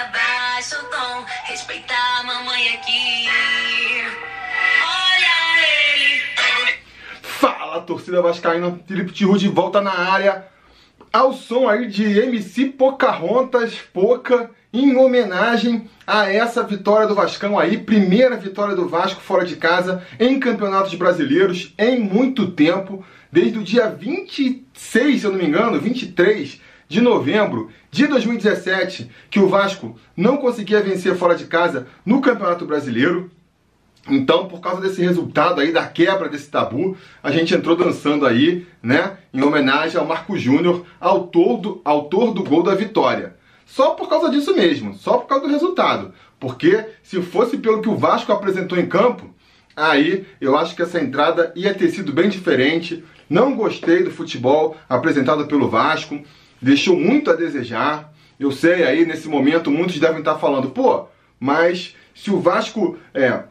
abaixa o tom, respeitar a mamãe aqui. Olha ele. Fala, torcida vascaína, Felipe Tiru de volta na área. Ao som aí de MC Pocahontas, Poca, em homenagem a essa vitória do Vascão aí, primeira vitória do Vasco fora de casa em campeonatos brasileiros em muito tempo, desde o dia 26, se eu não me engano, 23 de novembro de 2017, que o Vasco não conseguia vencer fora de casa no Campeonato Brasileiro. Então, por causa desse resultado aí, da quebra desse tabu, a gente entrou dançando aí, né, em homenagem ao Marco Júnior, autor do, autor do gol da vitória. Só por causa disso mesmo, só por causa do resultado. Porque se fosse pelo que o Vasco apresentou em campo, aí eu acho que essa entrada ia ter sido bem diferente. Não gostei do futebol apresentado pelo Vasco, deixou muito a desejar. Eu sei aí, nesse momento, muitos devem estar falando, pô, mas se o Vasco é,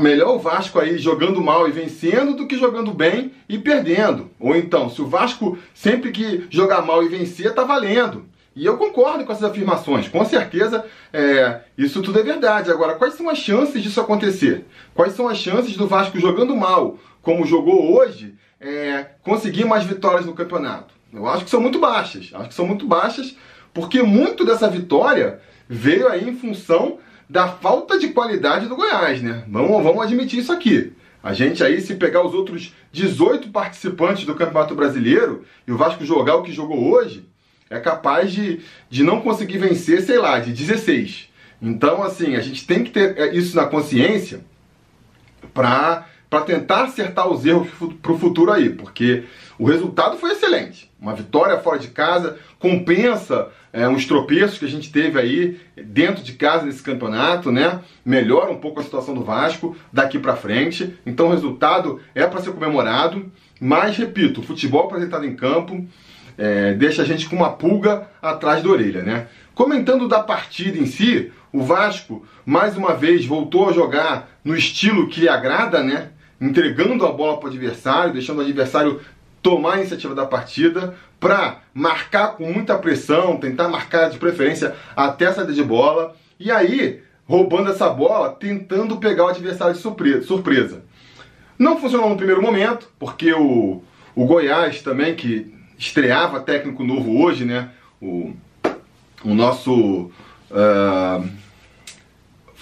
melhor o Vasco aí jogando mal e vencendo do que jogando bem e perdendo. Ou então, se o Vasco sempre que jogar mal e vencer, tá valendo. E eu concordo com essas afirmações, com certeza é, isso tudo é verdade. Agora, quais são as chances disso acontecer? Quais são as chances do Vasco jogando mal, como jogou hoje, é, conseguir mais vitórias no campeonato? Eu acho que são muito baixas. Acho que são muito baixas, porque muito dessa vitória veio aí em função da falta de qualidade do Goiás, né? Vamos, vamos admitir isso aqui. A gente aí, se pegar os outros 18 participantes do Campeonato Brasileiro e o Vasco jogar o que jogou hoje, é capaz de, de não conseguir vencer, sei lá, de 16. Então, assim, a gente tem que ter é, isso na consciência para tentar acertar os erros para o futuro aí, porque o resultado foi excelente. Uma vitória fora de casa compensa é, uns tropeços que a gente teve aí dentro de casa nesse campeonato, né? Melhora um pouco a situação do Vasco daqui para frente. Então o resultado é para ser comemorado. Mas, repito, o futebol apresentado em campo é, deixa a gente com uma pulga atrás da orelha, né? Comentando da partida em si, o Vasco mais uma vez voltou a jogar no estilo que lhe agrada, né? Entregando a bola para o adversário, deixando o adversário tomar a iniciativa da partida para marcar com muita pressão, tentar marcar de preferência até a saída de bola e aí roubando essa bola, tentando pegar o adversário de surpresa. Não funcionou no primeiro momento, porque o, o Goiás também, que estreava técnico novo hoje, né? O, o nosso uh,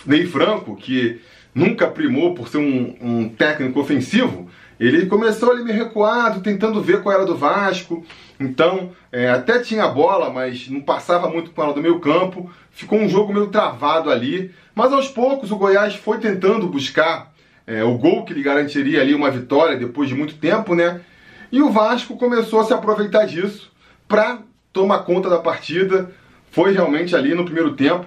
Ney Franco, que nunca primou por ser um, um técnico ofensivo, ele começou ali meio recuado, tentando ver qual era do Vasco. Então, é, até tinha bola, mas não passava muito com ela do meio campo. Ficou um jogo meio travado ali. Mas aos poucos o Goiás foi tentando buscar é, o gol que lhe garantiria ali uma vitória depois de muito tempo, né? E o Vasco começou a se aproveitar disso para tomar conta da partida. Foi realmente ali no primeiro tempo.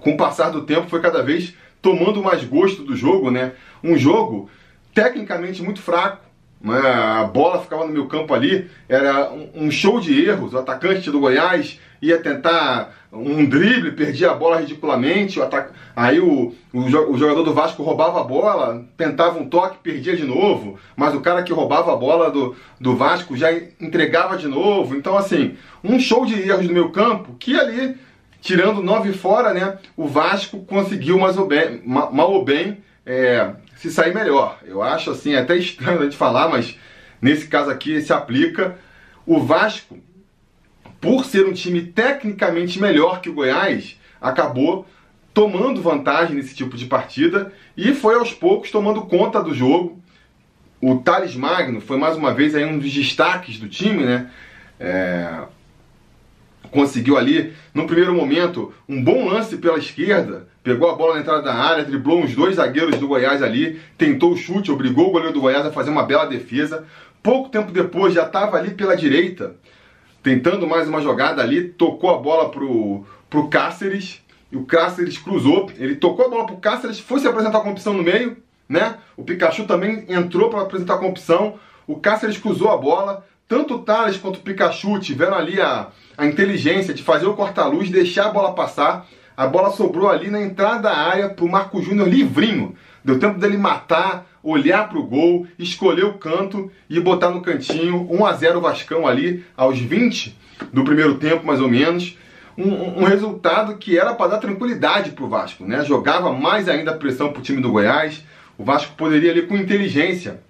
Com o passar do tempo, foi cada vez tomando mais gosto do jogo, né? Um jogo tecnicamente muito fraco. Né? A bola ficava no meu campo ali, era um show de erros. O atacante do Goiás ia tentar um drible, perdia a bola ridiculamente. O atac... Aí o, o, jogador do Vasco roubava a bola, tentava um toque, perdia de novo. Mas o cara que roubava a bola do, do Vasco já entregava de novo. Então, assim, um show de erros no meu campo que ali, tirando nove fora, né, o Vasco conseguiu mais ou bem, mal ou bem é, se sair melhor. Eu acho assim, é até estranho de falar, mas nesse caso aqui se aplica. O Vasco, por ser um time tecnicamente melhor que o Goiás, acabou tomando vantagem nesse tipo de partida e foi aos poucos tomando conta do jogo. O Thales Magno foi mais uma vez aí um dos destaques do time, né? É... Conseguiu ali, no primeiro momento, um bom lance pela esquerda, pegou a bola na entrada da área, driblou uns dois zagueiros do Goiás ali, tentou o chute, obrigou o goleiro do Goiás a fazer uma bela defesa. Pouco tempo depois já estava ali pela direita, tentando mais uma jogada ali, tocou a bola pro, pro Cáceres, e o Cáceres cruzou, ele tocou a bola pro Cáceres, foi se apresentar com opção no meio, né? O Pikachu também entrou para apresentar com opção, o Cáceres cruzou a bola, tanto o Thales quanto o Pikachu tiveram ali a, a inteligência de fazer o corta-luz, deixar a bola passar, a bola sobrou ali na entrada da área para o Marco Júnior livrinho. Deu tempo dele matar, olhar para o gol, escolher o canto e botar no cantinho. 1 a 0 Vascão ali aos 20 do primeiro tempo, mais ou menos. um, um resultado que era para dar tranquilidade para o Vasco, né? Jogava mais ainda a pressão para o time do Goiás. O Vasco poderia ali com inteligência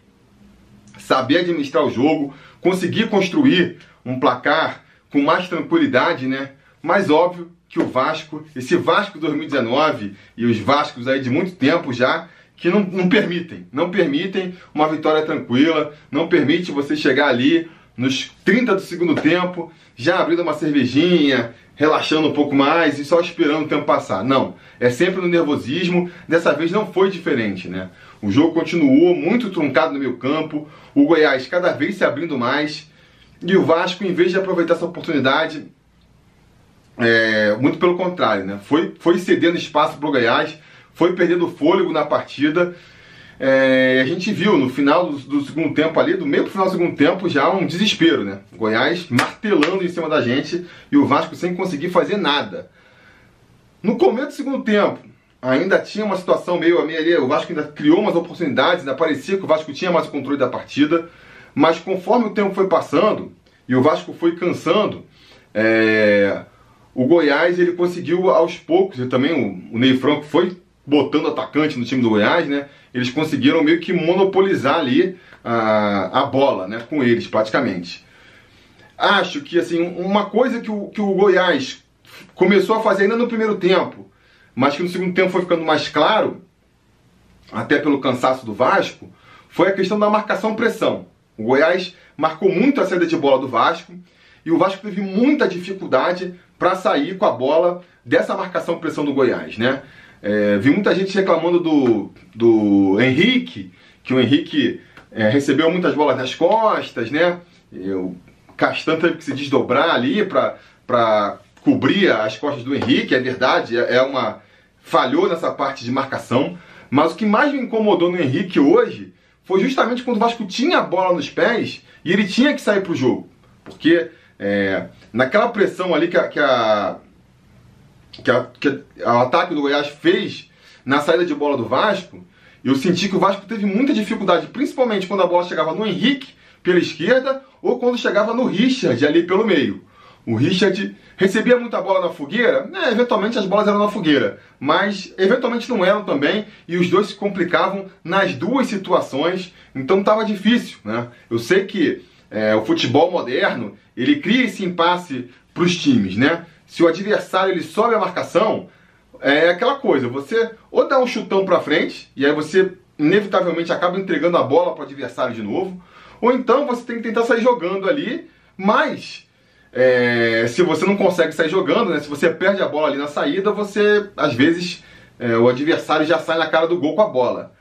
saber administrar o jogo, conseguir construir um placar com mais tranquilidade, né? Mas óbvio que o Vasco, esse Vasco 2019 e os Vascos aí de muito tempo já, que não, não permitem, não permitem uma vitória tranquila, não permite você chegar ali nos 30 do segundo tempo, já abrindo uma cervejinha, relaxando um pouco mais e só esperando o tempo passar. Não, é sempre no nervosismo. Dessa vez não foi diferente, né? O jogo continuou muito truncado no meio campo, o Goiás cada vez se abrindo mais e o Vasco, em vez de aproveitar essa oportunidade, é, muito pelo contrário, né? Foi, foi cedendo espaço para o Goiás, foi perdendo fôlego na partida. É, a gente viu no final do, do, segundo tempo ali, do meio para o final do segundo tempo, já um desespero, né? O Goiás martelando em cima da gente e o Vasco sem conseguir fazer nada. No começo do segundo tempo, ainda tinha uma situação meio, meio ali, o Vasco ainda criou umas oportunidades, ainda parecia que o Vasco tinha mais controle da partida, mas conforme o tempo foi passando e o Vasco foi cansando, é, o Goiás ele conseguiu aos poucos, e também o, o Ney Franco foi botando atacante no time do Goiás, né? Eles conseguiram meio que monopolizar ali a, a bola, né? Com eles, praticamente. Acho que, assim, uma coisa que o, que o Goiás começou a fazer ainda no primeiro tempo, mas que no segundo tempo foi ficando mais claro, até pelo cansaço do Vasco, foi a questão da marcação-pressão. O Goiás marcou muito a saída de bola do Vasco e o Vasco teve muita dificuldade para sair com a bola dessa marcação-pressão do Goiás, né? É, vi muita gente reclamando do, do Henrique, que o Henrique é, recebeu muitas bolas nas costas, né? O Castan teve que se desdobrar ali para cobrir as costas do Henrique, é verdade, é, é uma. falhou nessa parte de marcação. Mas o que mais me incomodou no Henrique hoje foi justamente quando o Vasco tinha a bola nos pés e ele tinha que sair para o jogo. Porque é, naquela pressão ali que a, que a que, a, que o ataque do Goiás fez na saída de bola do Vasco, eu senti que o Vasco teve muita dificuldade, principalmente quando a bola chegava no Henrique pela esquerda ou quando chegava no Richard ali pelo meio. O Richard recebia muita bola na fogueira, né, eventualmente as bolas eram na fogueira, mas eventualmente não eram também, e os dois se complicavam nas duas situações, então estava difícil. Né? Eu sei que é, o futebol moderno ele cria esse impasse para os times, né? se o adversário ele sobe a marcação, é aquela coisa, você ou dá um chutão para frente, e aí você inevitavelmente acaba entregando a bola para o adversário de novo, ou então você tem que tentar sair jogando ali, mas é, se você não consegue sair jogando, né, se você perde a bola ali na saída, você, às vezes, é, o adversário já sai na cara do gol com a bola.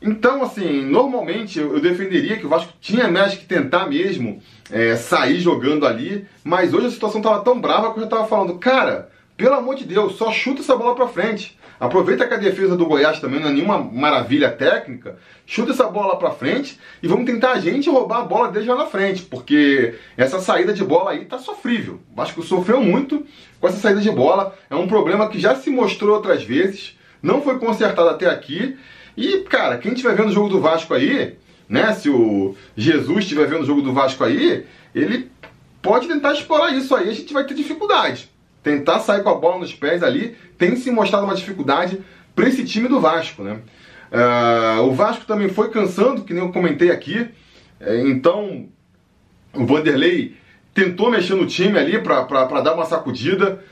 Então, assim, normalmente eu defenderia que o Vasco tinha mais que tentar mesmo é, sair jogando ali, mas hoje a situação estava tão brava que eu já estava falando, cara, pelo amor de Deus, só chuta essa bola para frente. Aproveita que a defesa do Goiás também não é nenhuma maravilha técnica, chuta essa bola para frente e vamos tentar a gente roubar a bola desde lá na frente, porque essa saída de bola aí tá sofrível. O Vasco sofreu muito com essa saída de bola, é um problema que já se mostrou outras vezes, não foi consertado até aqui e, cara, quem estiver vendo o jogo do Vasco aí, né? Se o Jesus estiver vendo o jogo do Vasco aí, ele pode tentar explorar isso aí, a gente vai ter dificuldade. Tentar sair com a bola nos pés ali tem se mostrado uma dificuldade para esse time do Vasco, né? Uh, o Vasco também foi cansando, que nem eu comentei aqui. É, então, o Vanderlei tentou mexer no time ali para dar uma sacudida.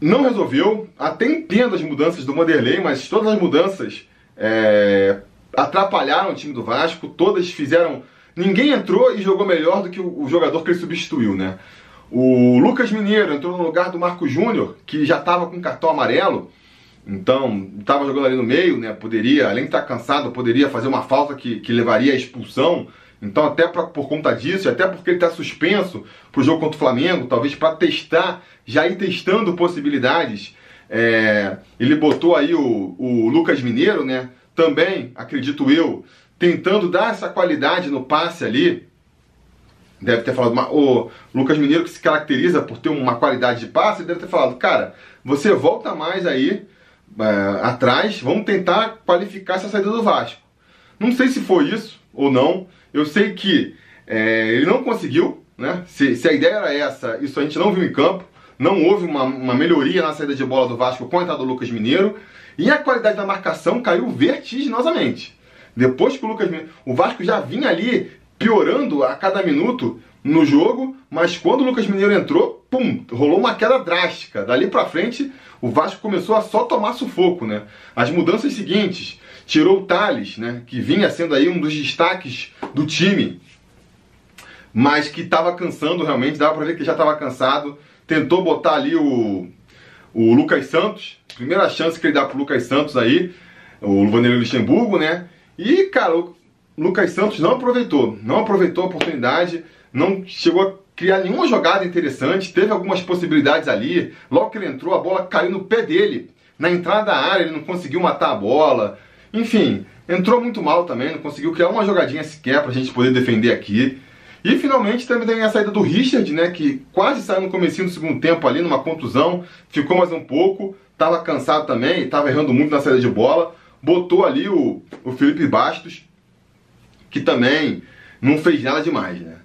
Não resolveu. Até entendo as mudanças do Vanderlei, mas todas as mudanças é, atrapalharam o time do Vasco, todas fizeram. Ninguém entrou e jogou melhor do que o, o jogador que ele substituiu, né? O Lucas Mineiro entrou no lugar do Marco Júnior, que já estava com cartão amarelo, então estava jogando ali no meio, né? Poderia, além de estar cansado, poderia fazer uma falta que, que levaria à expulsão. Então, até pra, por conta disso, até porque ele está suspenso para o jogo contra o Flamengo, talvez para testar, já ir testando possibilidades é, ele botou aí o, o Lucas Mineiro, né? Também, acredito eu, tentando dar essa qualidade no passe ali. Deve ter falado, o Lucas Mineiro que se caracteriza por ter uma qualidade de passe, deve ter falado, cara, você volta mais aí é, atrás, vamos tentar qualificar essa saída do Vasco. Não sei se foi isso ou não. Eu sei que é, ele não conseguiu, né? Se, se, a ideia era essa, isso a gente não viu em campo. não houve uma, uma melhoria na saída de bola do Vasco com a entrada do Lucas Mineiro. E a qualidade da marcação caiu vertiginosamente. Depois que o Lucas Mineiro. O Vasco já vinha ali piorando a cada minuto no jogo, mas quando o Lucas Mineiro entrou, pum, rolou uma queda drástica. Dali para frente, o Vasco começou a só tomar sufoco, né? As mudanças seguintes, tirou o Thales, né, que vinha sendo aí um dos destaques do time, mas que estava cansando realmente, dava para ver que já estava cansado. Tentou botar ali o, o Lucas Santos, primeira chance que ele dá pro Lucas Santos aí, o Vanderlei Luxemburgo, né? E, cara, o Lucas Santos não aproveitou, não aproveitou a oportunidade, não chegou a criar nenhuma jogada interessante, teve algumas possibilidades ali. Logo que ele entrou, a bola caiu no pé dele. Na entrada da área, ele não conseguiu matar a bola. Enfim, entrou muito mal também, não conseguiu criar uma jogadinha sequer pra gente poder defender aqui. E finalmente também tem a saída do Richard, né, que quase saiu no comecinho do segundo tempo ali, numa contusão, ficou mais um pouco, estava cansado também, estava errando muito na saída de bola, botou ali o, o Felipe Bastos, que também não fez nada demais, né.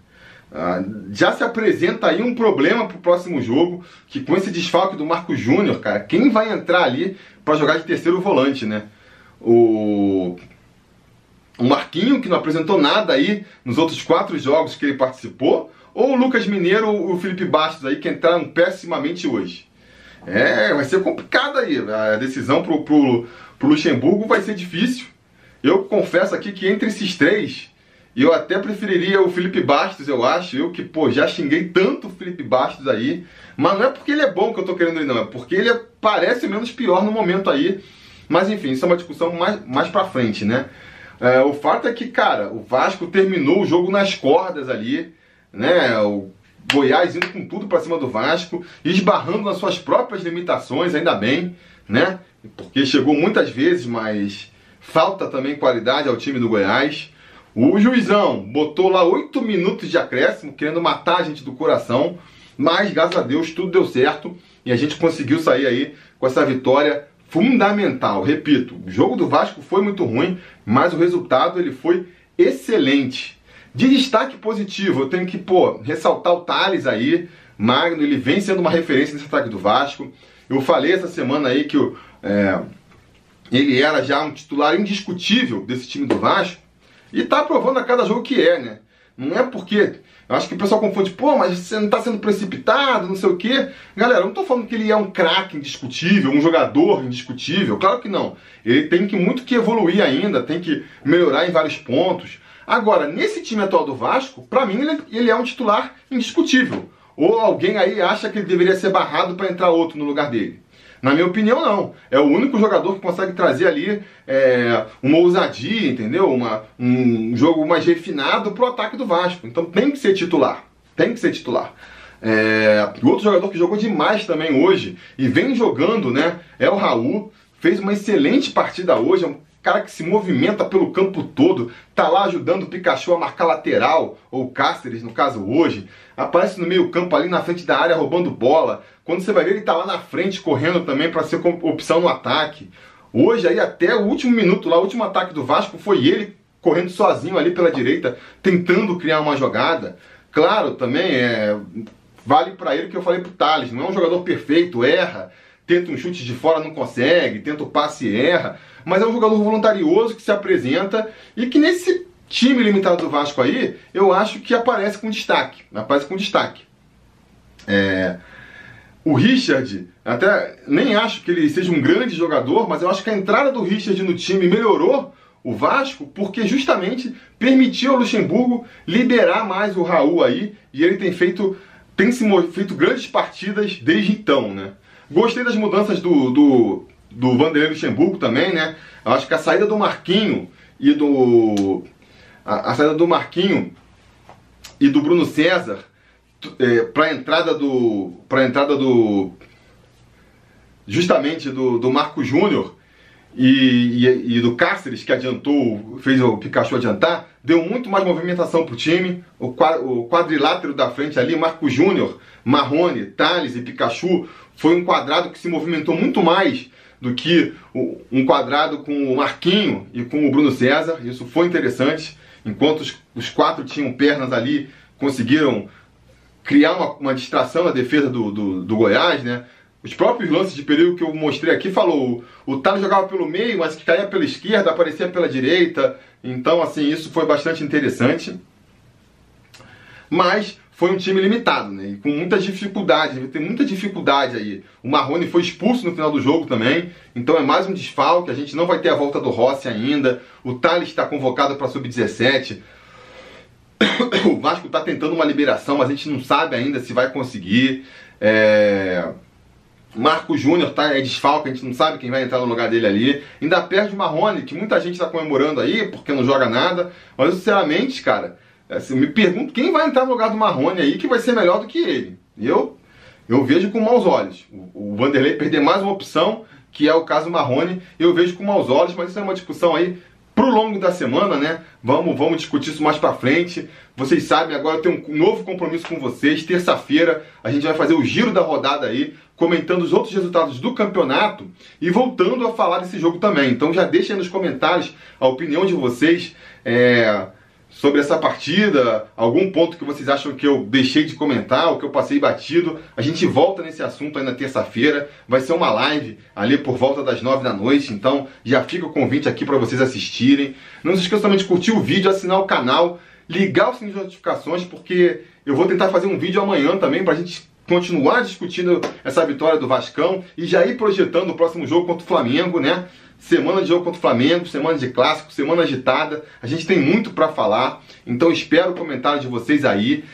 Ah, já se apresenta aí um problema pro próximo jogo, que com esse desfalque do Marco Júnior, cara, quem vai entrar ali para jogar de terceiro volante, né? O o Marquinho, que não apresentou nada aí nos outros quatro jogos que ele participou, ou o Lucas Mineiro ou o Felipe Bastos aí, que entraram pessimamente hoje. É, vai ser complicado aí. A decisão pro, pro, pro Luxemburgo vai ser difícil. Eu confesso aqui que entre esses três, eu até preferiria o Felipe Bastos, eu acho. Eu que, pô, já xinguei tanto o Felipe Bastos aí. Mas não é porque ele é bom que eu tô querendo ele, não. É porque ele parece menos pior no momento aí. Mas enfim, isso é uma discussão mais, mais pra frente, né? É, o fato é que, cara, o Vasco terminou o jogo nas cordas ali, né? O Goiás indo com tudo para cima do Vasco, esbarrando nas suas próprias limitações, ainda bem, né? Porque chegou muitas vezes, mas falta também qualidade ao time do Goiás. O juizão botou lá oito minutos de acréscimo, querendo matar a gente do coração, mas graças a Deus tudo deu certo e a gente conseguiu sair aí com essa vitória fundamental. Repito, o jogo do Vasco foi muito ruim, mas o resultado ele foi excelente. De destaque positivo, eu tenho que pô, ressaltar o Thales aí, Magno, ele vem sendo uma referência nesse ataque do Vasco. Eu falei essa semana aí que é, ele era já um titular indiscutível desse time do Vasco e tá provando a cada jogo que é, né? Não é porque eu acho que o pessoal confunde, pô, mas você não está sendo precipitado, não sei o quê. Galera, eu não estou falando que ele é um craque indiscutível, um jogador indiscutível. Claro que não. Ele tem que muito que evoluir ainda, tem que melhorar em vários pontos. Agora, nesse time atual do Vasco, para mim ele, ele é um titular indiscutível. Ou alguém aí acha que ele deveria ser barrado para entrar outro no lugar dele. Na minha opinião, não. É o único jogador que consegue trazer ali é, uma ousadia, entendeu? Uma, um jogo mais refinado pro ataque do Vasco. Então tem que ser titular. Tem que ser titular. É, outro jogador que jogou demais também hoje e vem jogando, né? É o Raul. Fez uma excelente partida hoje. É um cara que se movimenta pelo campo todo, tá lá ajudando o Pikachu a marcar lateral, ou Cáceres, no caso hoje, aparece no meio campo ali na frente da área roubando bola. Quando você vai ver, ele tá lá na frente correndo também para ser opção no ataque. Hoje aí até o último minuto lá, o último ataque do Vasco foi ele correndo sozinho ali pela direita, tentando criar uma jogada. Claro, também é vale para ele o que eu falei pro Thales, não é um jogador perfeito, erra, tenta um chute de fora, não consegue, tenta o passe e erra mas é um jogador voluntarioso que se apresenta e que nesse time limitado do Vasco aí, eu acho que aparece com destaque. Aparece com destaque. É... O Richard, até nem acho que ele seja um grande jogador, mas eu acho que a entrada do Richard no time melhorou o Vasco porque justamente permitiu ao Luxemburgo liberar mais o Raul aí e ele tem feito tem se feito grandes partidas desde então, né? Gostei das mudanças do, do do Vanderlei Luxemburgo também, né? Eu acho que a saída do Marquinho e do. A, a saída do Marquinho e do Bruno César é, para entrada do. para entrada do. justamente do, do Marco Júnior e, e, e, do Cáceres, que adiantou, fez o Pikachu adiantar, deu muito mais movimentação para o time. O quadrilátero da frente ali, Marco Júnior, Marrone, Thales e Pikachu, foi um quadrado que se movimentou muito mais do que um quadrado com o Marquinho e com o Bruno César. Isso foi interessante. Enquanto os, os quatro tinham pernas ali, conseguiram criar uma, uma distração na defesa do, do, do Goiás, né? Os próprios lances de perigo que eu mostrei aqui falou, o Thales jogava pelo meio, mas que caía pela esquerda, aparecia pela direita. Então, assim, isso foi bastante interessante. Mas foi um time limitado, né? Com muitas dificuldades, tem muita dificuldade aí. O Marrone foi expulso no final do jogo também, então é mais um desfalque. A gente não vai ter a volta do Rossi ainda. O Thales está convocado para sub-17. O Vasco está tentando uma liberação, mas a gente não sabe ainda se vai conseguir. É... Marco Júnior tá, é desfalque, a gente não sabe quem vai entrar no lugar dele ali. Ainda perde o Marrone, que muita gente está comemorando aí, porque não joga nada. Mas, sinceramente, cara, assim, me pergunto quem vai entrar no lugar do Marrone aí que vai ser melhor do que ele. Eu, eu vejo com maus olhos. O, o Vanderlei perder mais uma opção, que é o caso Marrone, eu vejo com maus olhos, mas isso é uma discussão aí pro longo da semana, né? Vamos, vamos discutir isso mais para frente. Vocês sabem, agora eu tenho um novo compromisso com vocês. Terça-feira a gente vai fazer o giro da rodada aí, comentando os outros resultados do campeonato e voltando a falar desse jogo também. Então já deixem nos comentários a opinião de vocês. É sobre essa partida, algum ponto que vocês acham que eu deixei de comentar, ou que eu passei batido. A gente volta nesse assunto aí na terça-feira. Vai ser uma live ali por volta das nove da noite, então já fica o convite aqui para vocês assistirem. Não se esqueçam também de curtir o vídeo, assinar o canal, ligar o sininho de notificações, porque eu vou tentar fazer um vídeo amanhã também para a gente continuar discutindo essa vitória do Vascão e já ir projetando o próximo jogo contra o Flamengo, né? Semana de jogo contra o Flamengo, semana de clássico, semana agitada. A gente tem muito para falar, então espero o comentário de vocês aí.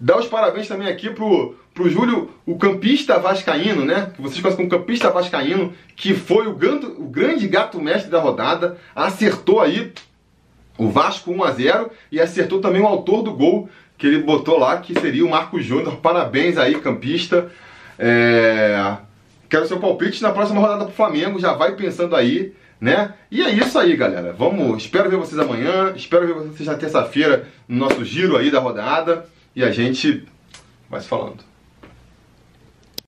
Dá os parabéns também aqui pro, pro Júlio, o campista vascaíno, né? Que vocês conhecem como campista vascaíno, que foi o, ganto, o grande gato mestre da rodada. Acertou aí o Vasco 1 a 0 e acertou também o autor do gol que ele botou lá, que seria o Marco Júnior. Parabéns aí, campista. É... Quero seu palpite na próxima rodada pro Flamengo, já vai pensando aí, né? E é isso aí, galera. Vamos, espero ver vocês amanhã, espero ver vocês na terça-feira no nosso giro aí da rodada e a gente vai se falando.